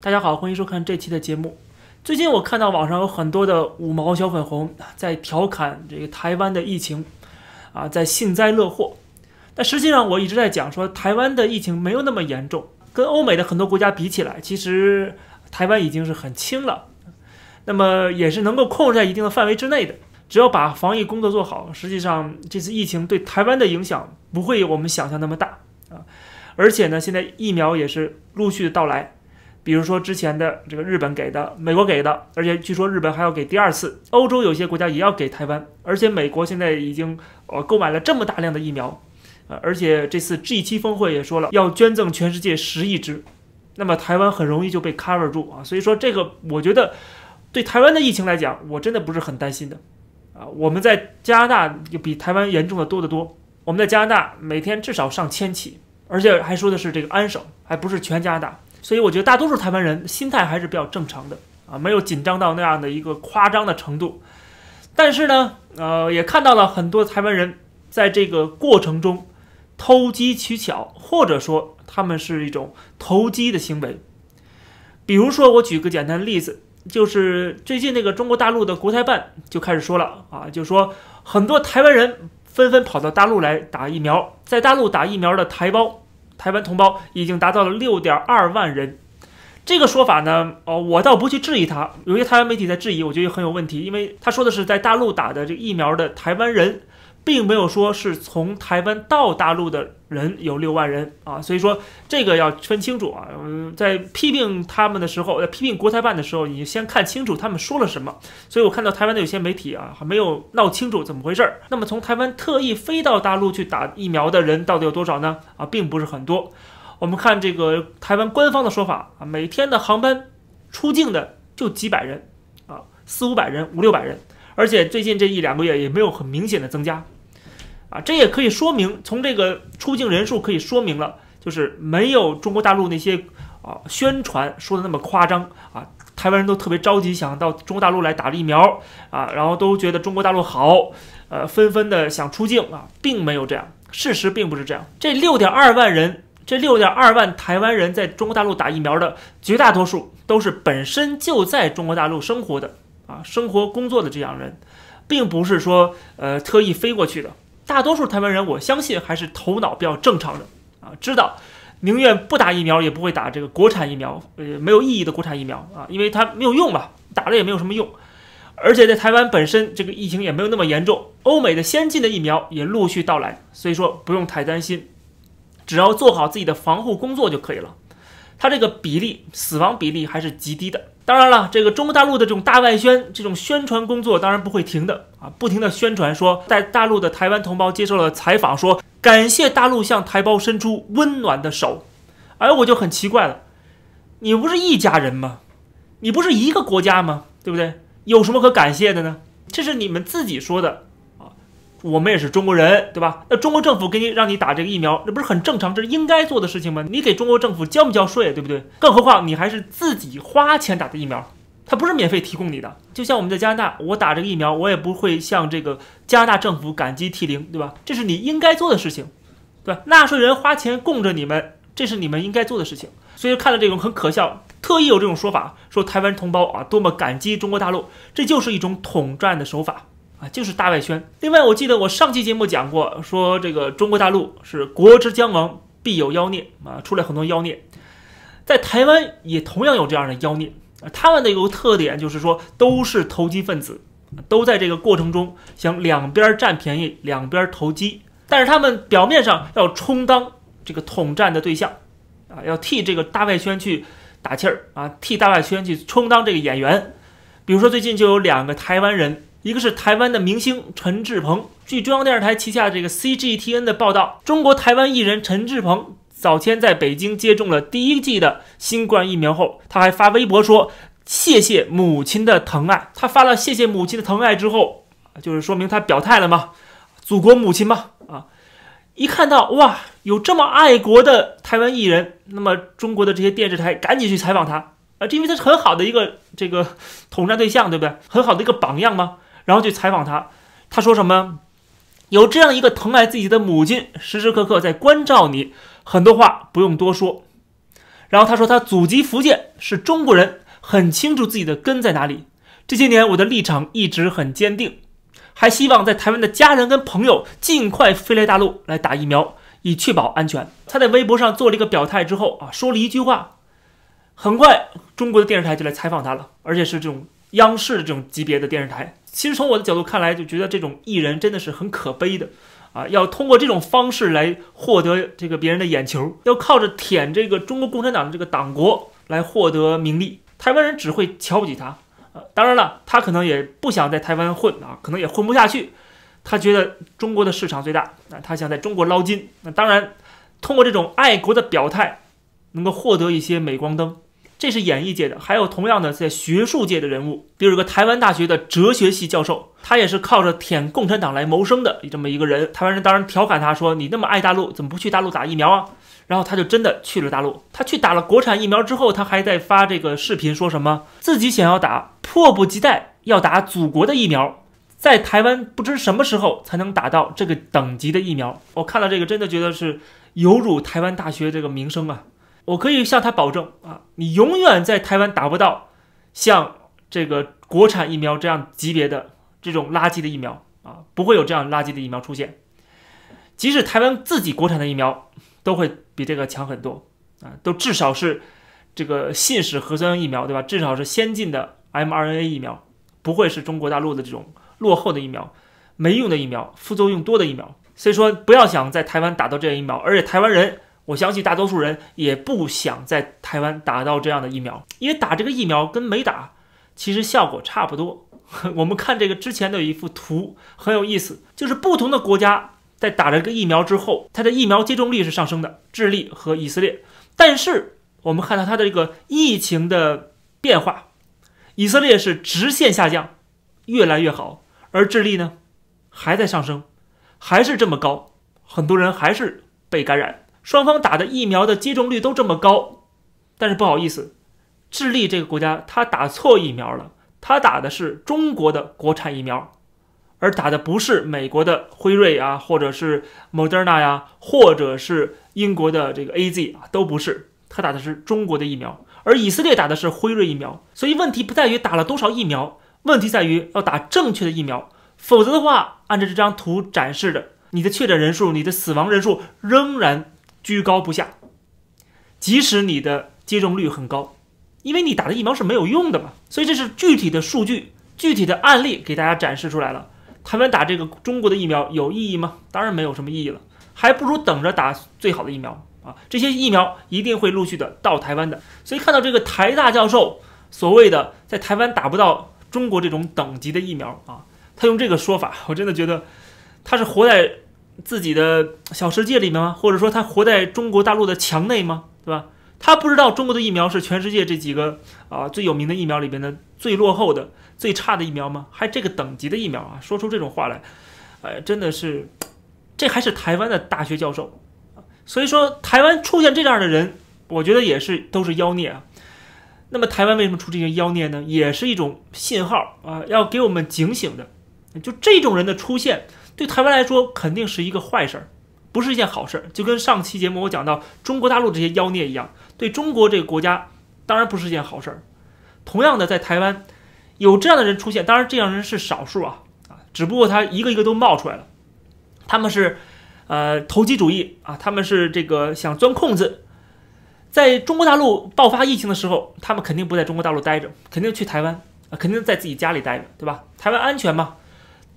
大家好，欢迎收看这期的节目。最近我看到网上有很多的五毛小粉红在调侃这个台湾的疫情，啊，在幸灾乐祸。但实际上我一直在讲说，台湾的疫情没有那么严重，跟欧美的很多国家比起来，其实台湾已经是很轻了。那么也是能够控制在一定的范围之内的。只要把防疫工作做好，实际上这次疫情对台湾的影响不会有我们想象那么大啊。而且呢，现在疫苗也是陆续的到来。比如说之前的这个日本给的，美国给的，而且据说日本还要给第二次，欧洲有些国家也要给台湾，而且美国现在已经呃购买了这么大量的疫苗，呃，而且这次 G7 峰会也说了要捐赠全世界十亿支，那么台湾很容易就被 cover 住啊，所以说这个我觉得对台湾的疫情来讲，我真的不是很担心的。啊，我们在加拿大就比台湾严重的多得多，我们在加拿大每天至少上千起，而且还说的是这个安省，还不是全加拿大。所以我觉得大多数台湾人心态还是比较正常的啊，没有紧张到那样的一个夸张的程度。但是呢，呃，也看到了很多台湾人在这个过程中偷机取巧，或者说他们是一种投机的行为。比如说，我举个简单的例子，就是最近那个中国大陆的国台办就开始说了啊，就说很多台湾人纷纷跑到大陆来打疫苗，在大陆打疫苗的台胞。台湾同胞已经达到了六点二万人，这个说法呢，哦，我倒不去质疑他。有些台湾媒体在质疑，我觉得很有问题，因为他说的是在大陆打的这个疫苗的台湾人。并没有说是从台湾到大陆的人有六万人啊，所以说这个要分清楚啊。嗯在批评他们的时候，在批评国台办的时候，你先看清楚他们说了什么。所以我看到台湾的有些媒体啊，还没有闹清楚怎么回事儿。那么从台湾特意飞到大陆去打疫苗的人到底有多少呢？啊，并不是很多。我们看这个台湾官方的说法啊，每天的航班出境的就几百人啊，四五百人，五六百人，而且最近这一两个月也没有很明显的增加。啊，这也可以说明，从这个出境人数可以说明了，就是没有中国大陆那些啊宣传说的那么夸张啊。台湾人都特别着急想到中国大陆来打疫苗啊，然后都觉得中国大陆好，呃，纷纷的想出境啊，并没有这样，事实并不是这样。这六点二万人，这六点二万台湾人在中国大陆打疫苗的绝大多数都是本身就在中国大陆生活的啊，生活工作的这样人，并不是说呃特意飞过去的。大多数台湾人，我相信还是头脑比较正常的啊，知道宁愿不打疫苗也不会打这个国产疫苗，呃，没有意义的国产疫苗啊，因为它没有用嘛，打了也没有什么用。而且在台湾本身这个疫情也没有那么严重，欧美的先进的疫苗也陆续到来，所以说不用太担心，只要做好自己的防护工作就可以了。它这个比例死亡比例还是极低的。当然了，这个中国大陆的这种大外宣、这种宣传工作当然不会停的啊，不停的宣传说，在大陆的台湾同胞接受了采访，说感谢大陆向台胞伸出温暖的手。哎，我就很奇怪了，你不是一家人吗？你不是一个国家吗？对不对？有什么可感谢的呢？这是你们自己说的。我们也是中国人，对吧？那中国政府给你让你打这个疫苗，那不是很正常，这是应该做的事情吗？你给中国政府交不交税，对不对？更何况你还是自己花钱打的疫苗，它不是免费提供你的。就像我们在加拿大，我打这个疫苗，我也不会向这个加拿大政府感激涕零，对吧？这是你应该做的事情，对吧？纳税人花钱供着你们，这是你们应该做的事情。所以看到这种很可笑，特意有这种说法，说台湾同胞啊多么感激中国大陆，这就是一种统战的手法。啊，就是大外宣。另外，我记得我上期节目讲过，说这个中国大陆是国之将亡，必有妖孽啊，出来很多妖孽。在台湾也同样有这样的妖孽啊。他们的一个特点就是说，都是投机分子，都在这个过程中想两边占便宜，两边投机。但是他们表面上要充当这个统战的对象啊，要替这个大外宣去打气儿啊，替大外宣去充当这个演员。比如说，最近就有两个台湾人。一个是台湾的明星陈志朋，据中央电视台旗下这个 CGTN 的报道，中国台湾艺人陈志朋早前在北京接种了第一剂的新冠疫苗后，他还发微博说谢谢母亲的疼爱。他发了谢谢母亲的疼爱之后，就是说明他表态了吗？祖国母亲吗？啊，一看到哇，有这么爱国的台湾艺人，那么中国的这些电视台赶紧去采访他啊，这因为他是很好的一个这个统战对象，对不对？很好的一个榜样吗？然后去采访他，他说什么？有这样一个疼爱自己的母亲，时时刻刻在关照你，很多话不用多说。然后他说他祖籍福建，是中国人，很清楚自己的根在哪里。这些年我的立场一直很坚定，还希望在台湾的家人跟朋友尽快飞来大陆来打疫苗，以确保安全。他在微博上做了一个表态之后啊，说了一句话，很快中国的电视台就来采访他了，而且是这种央视这种级别的电视台。其实从我的角度看来，就觉得这种艺人真的是很可悲的。啊，要通过这种方式来获得这个别人的眼球，要靠着舔这个中国共产党的这个党国来获得名利。台湾人只会瞧不起他，啊，当然了，他可能也不想在台湾混啊，可能也混不下去。他觉得中国的市场最大，那他想在中国捞金。那当然，通过这种爱国的表态，能够获得一些镁光灯。这是演艺界的，还有同样的在学术界的人物，比如个台湾大学的哲学系教授，他也是靠着舔共产党来谋生的这么一个人。台湾人当然调侃他说：“你那么爱大陆，怎么不去大陆打疫苗啊？”然后他就真的去了大陆。他去打了国产疫苗之后，他还在发这个视频，说什么自己想要打，迫不及待要打祖国的疫苗，在台湾不知什么时候才能打到这个等级的疫苗。我看到这个，真的觉得是有辱台湾大学这个名声啊。我可以向他保证啊，你永远在台湾打不到像这个国产疫苗这样级别的这种垃圾的疫苗啊，不会有这样垃圾的疫苗出现。即使台湾自己国产的疫苗都会比这个强很多啊，都至少是这个信使核酸疫苗对吧？至少是先进的 mRNA 疫苗，不会是中国大陆的这种落后的疫苗、没用的疫苗、副作用多的疫苗。所以说，不要想在台湾打到这样疫苗，而且台湾人。我相信大多数人也不想在台湾打到这样的疫苗，因为打这个疫苗跟没打其实效果差不多。我们看这个之前的有一幅图很有意思，就是不同的国家在打了这个疫苗之后，它的疫苗接种率是上升的，智利和以色列。但是我们看到它的这个疫情的变化，以色列是直线下降，越来越好，而智利呢还在上升，还是这么高，很多人还是被感染。双方打的疫苗的接种率都这么高，但是不好意思，智利这个国家他打错疫苗了，他打的是中国的国产疫苗，而打的不是美国的辉瑞啊，或者是 Moderna 呀，或者是英国的这个 A Z 啊，都不是，他打的是中国的疫苗，而以色列打的是辉瑞疫苗，所以问题不在于打了多少疫苗，问题在于要打正确的疫苗，否则的话，按照这张图展示的，你的确诊人数、你的死亡人数仍然。居高不下，即使你的接种率很高，因为你打的疫苗是没有用的嘛，所以这是具体的数据、具体的案例给大家展示出来了。台湾打这个中国的疫苗有意义吗？当然没有什么意义了，还不如等着打最好的疫苗啊！这些疫苗一定会陆续的到台湾的。所以看到这个台大教授所谓的在台湾打不到中国这种等级的疫苗啊，他用这个说法，我真的觉得他是活在。自己的小世界里面吗？或者说他活在中国大陆的墙内吗？对吧？他不知道中国的疫苗是全世界这几个啊最有名的疫苗里边的最落后的、最差的疫苗吗？还这个等级的疫苗啊？说出这种话来，哎，真的是，这还是台湾的大学教授所以说，台湾出现这样的人，我觉得也是都是妖孽啊。那么，台湾为什么出这些妖孽呢？也是一种信号啊，要给我们警醒的。就这种人的出现。对台湾来说肯定是一个坏事儿，不是一件好事儿。就跟上期节目我讲到中国大陆这些妖孽一样，对中国这个国家当然不是一件好事儿。同样的，在台湾有这样的人出现，当然这样人是少数啊啊，只不过他一个一个都冒出来了。他们是呃投机主义啊，他们是这个想钻空子。在中国大陆爆发疫情的时候，他们肯定不在中国大陆待着，肯定去台湾啊，肯定在自己家里待着，对吧？台湾安全吗？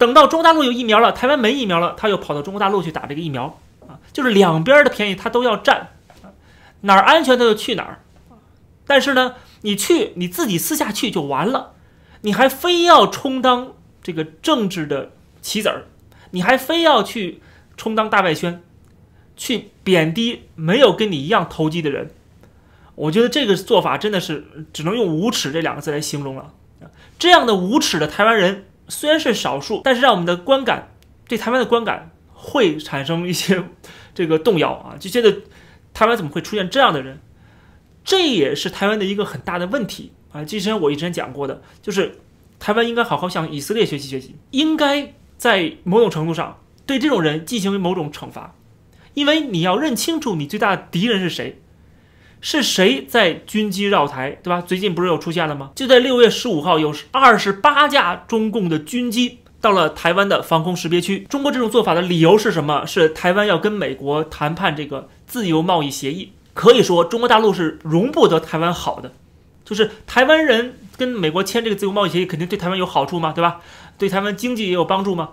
等到中国大陆有疫苗了，台湾没疫苗了，他又跑到中国大陆去打这个疫苗啊，就是两边的便宜他都要占，哪儿安全他就去哪儿。但是呢，你去你自己私下去就完了，你还非要充当这个政治的棋子儿，你还非要去充当大外宣，去贬低没有跟你一样投机的人。我觉得这个做法真的是只能用无耻这两个字来形容了。这样的无耻的台湾人。虽然是少数，但是让我们的观感对台湾的观感会产生一些这个动摇啊，就觉得台湾怎么会出现这样的人？这也是台湾的一个很大的问题啊。之前我以前讲过的，就是台湾应该好好向以色列学习学习，应该在某种程度上对这种人进行某种惩罚，因为你要认清楚你最大的敌人是谁，是谁在军机绕台，对吧？最近不是又出现了吗？就在六月十五号，有二十八架中共的军机到了台湾的防空识别区。中国这种做法的理由是什么？是台湾要跟美国谈判这个自由贸易协议。可以说，中国大陆是容不得台湾好的，就是台湾人跟美国签这个自由贸易协议，肯定对台湾有好处嘛，对吧？对台湾经济也有帮助嘛。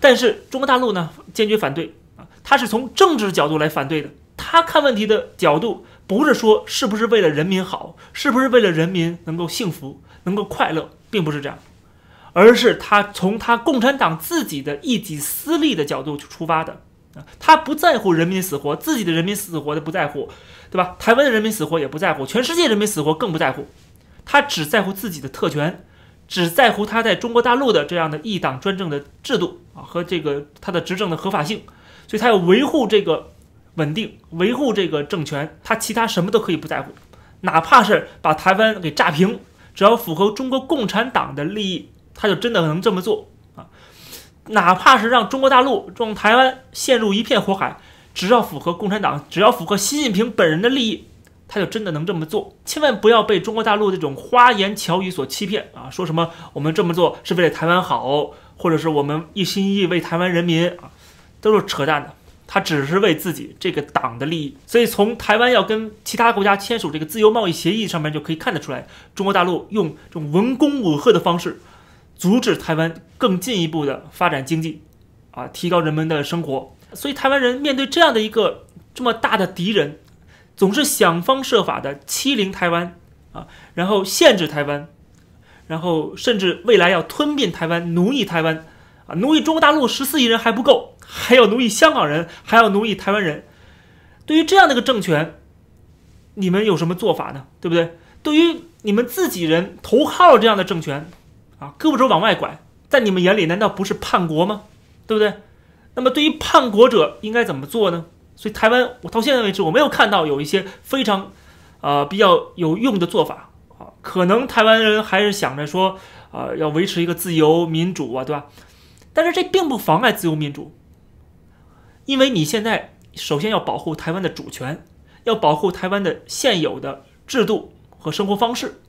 但是中国大陆呢，坚决反对啊，他是从政治角度来反对的。他看问题的角度不是说是不是为了人民好，是不是为了人民能够幸福、能够快乐，并不是这样，而是他从他共产党自己的一己私利的角度去出发的啊，他不在乎人民死活，自己的人民死活的不在乎，对吧？台湾的人民死活也不在乎，全世界人民死活更不在乎，他只在乎自己的特权，只在乎他在中国大陆的这样的一党专政的制度啊和这个他的执政的合法性，所以他要维护这个。稳定维护这个政权，他其他什么都可以不在乎，哪怕是把台湾给炸平，只要符合中国共产党的利益，他就真的能这么做啊！哪怕是让中国大陆让台湾陷入一片火海，只要符合共产党，只要符合习近平本人的利益，他就真的能这么做。千万不要被中国大陆这种花言巧语所欺骗啊！说什么我们这么做是为了台湾好，或者是我们一心一意为台湾人民啊，都是扯淡的。他只是为自己这个党的利益，所以从台湾要跟其他国家签署这个自由贸易协议上面就可以看得出来，中国大陆用这种文攻武吓的方式，阻止台湾更进一步的发展经济，啊，提高人们的生活。所以台湾人面对这样的一个这么大的敌人，总是想方设法的欺凌台湾，啊，然后限制台湾，然后甚至未来要吞并台湾、奴役台湾，啊，奴役中国大陆十四亿人还不够。还要奴役香港人，还要奴役台湾人。对于这样的一个政权，你们有什么做法呢？对不对？对于你们自己人投靠这样的政权，啊，胳膊肘往外拐，在你们眼里难道不是叛国吗？对不对？那么对于叛国者应该怎么做呢？所以台湾，我到现在为止我没有看到有一些非常，呃，比较有用的做法啊。可能台湾人还是想着说，啊，要维持一个自由民主啊，对吧？但是这并不妨碍自由民主。因为你现在首先要保护台湾的主权，要保护台湾的现有的制度和生活方式，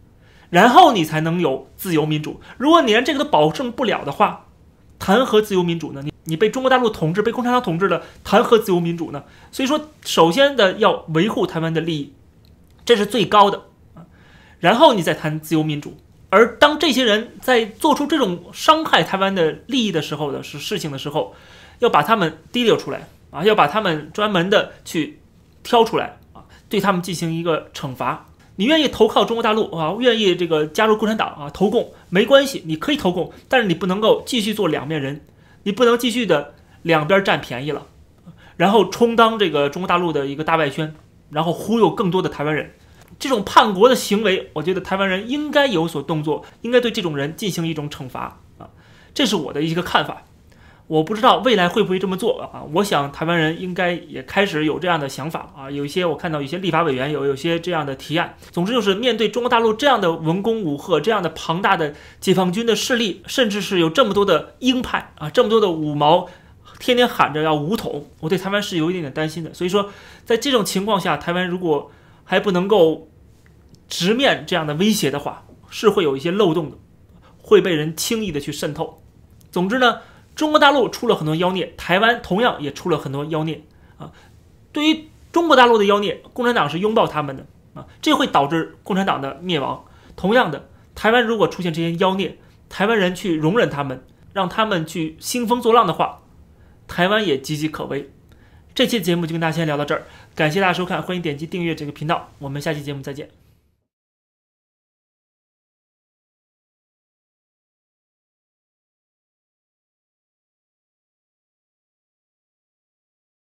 然后你才能有自由民主。如果你连这个都保证不了的话，谈何自由民主呢？你你被中国大陆统治，被共产党统治了，谈何自由民主呢？所以说，首先的要维护台湾的利益，这是最高的啊，然后你再谈自由民主。而当这些人在做出这种伤害台湾的利益的时候的是事情的时候。要把他们提溜出来啊！要把他们专门的去挑出来啊，对他们进行一个惩罚。你愿意投靠中国大陆啊？愿意这个加入共产党啊？投共没关系，你可以投共，但是你不能够继续做两面人，你不能继续的两边占便宜了，然后充当这个中国大陆的一个大外宣，然后忽悠更多的台湾人。这种叛国的行为，我觉得台湾人应该有所动作，应该对这种人进行一种惩罚啊！这是我的一个看法。我不知道未来会不会这么做啊？我想台湾人应该也开始有这样的想法啊。有一些我看到一些立法委员有有些这样的提案。总之就是面对中国大陆这样的文攻武吓、这样的庞大的解放军的势力，甚至是有这么多的鹰派啊，这么多的五毛，天天喊着要武统，我对台湾是有一点点担心的。所以说，在这种情况下，台湾如果还不能够直面这样的威胁的话，是会有一些漏洞的，会被人轻易的去渗透。总之呢。中国大陆出了很多妖孽，台湾同样也出了很多妖孽啊。对于中国大陆的妖孽，共产党是拥抱他们的啊，这会导致共产党的灭亡。同样的，台湾如果出现这些妖孽，台湾人去容忍他们，让他们去兴风作浪的话，台湾也岌岌可危。这期节目就跟大家先聊到这儿，感谢大家收看，欢迎点击订阅这个频道，我们下期节目再见。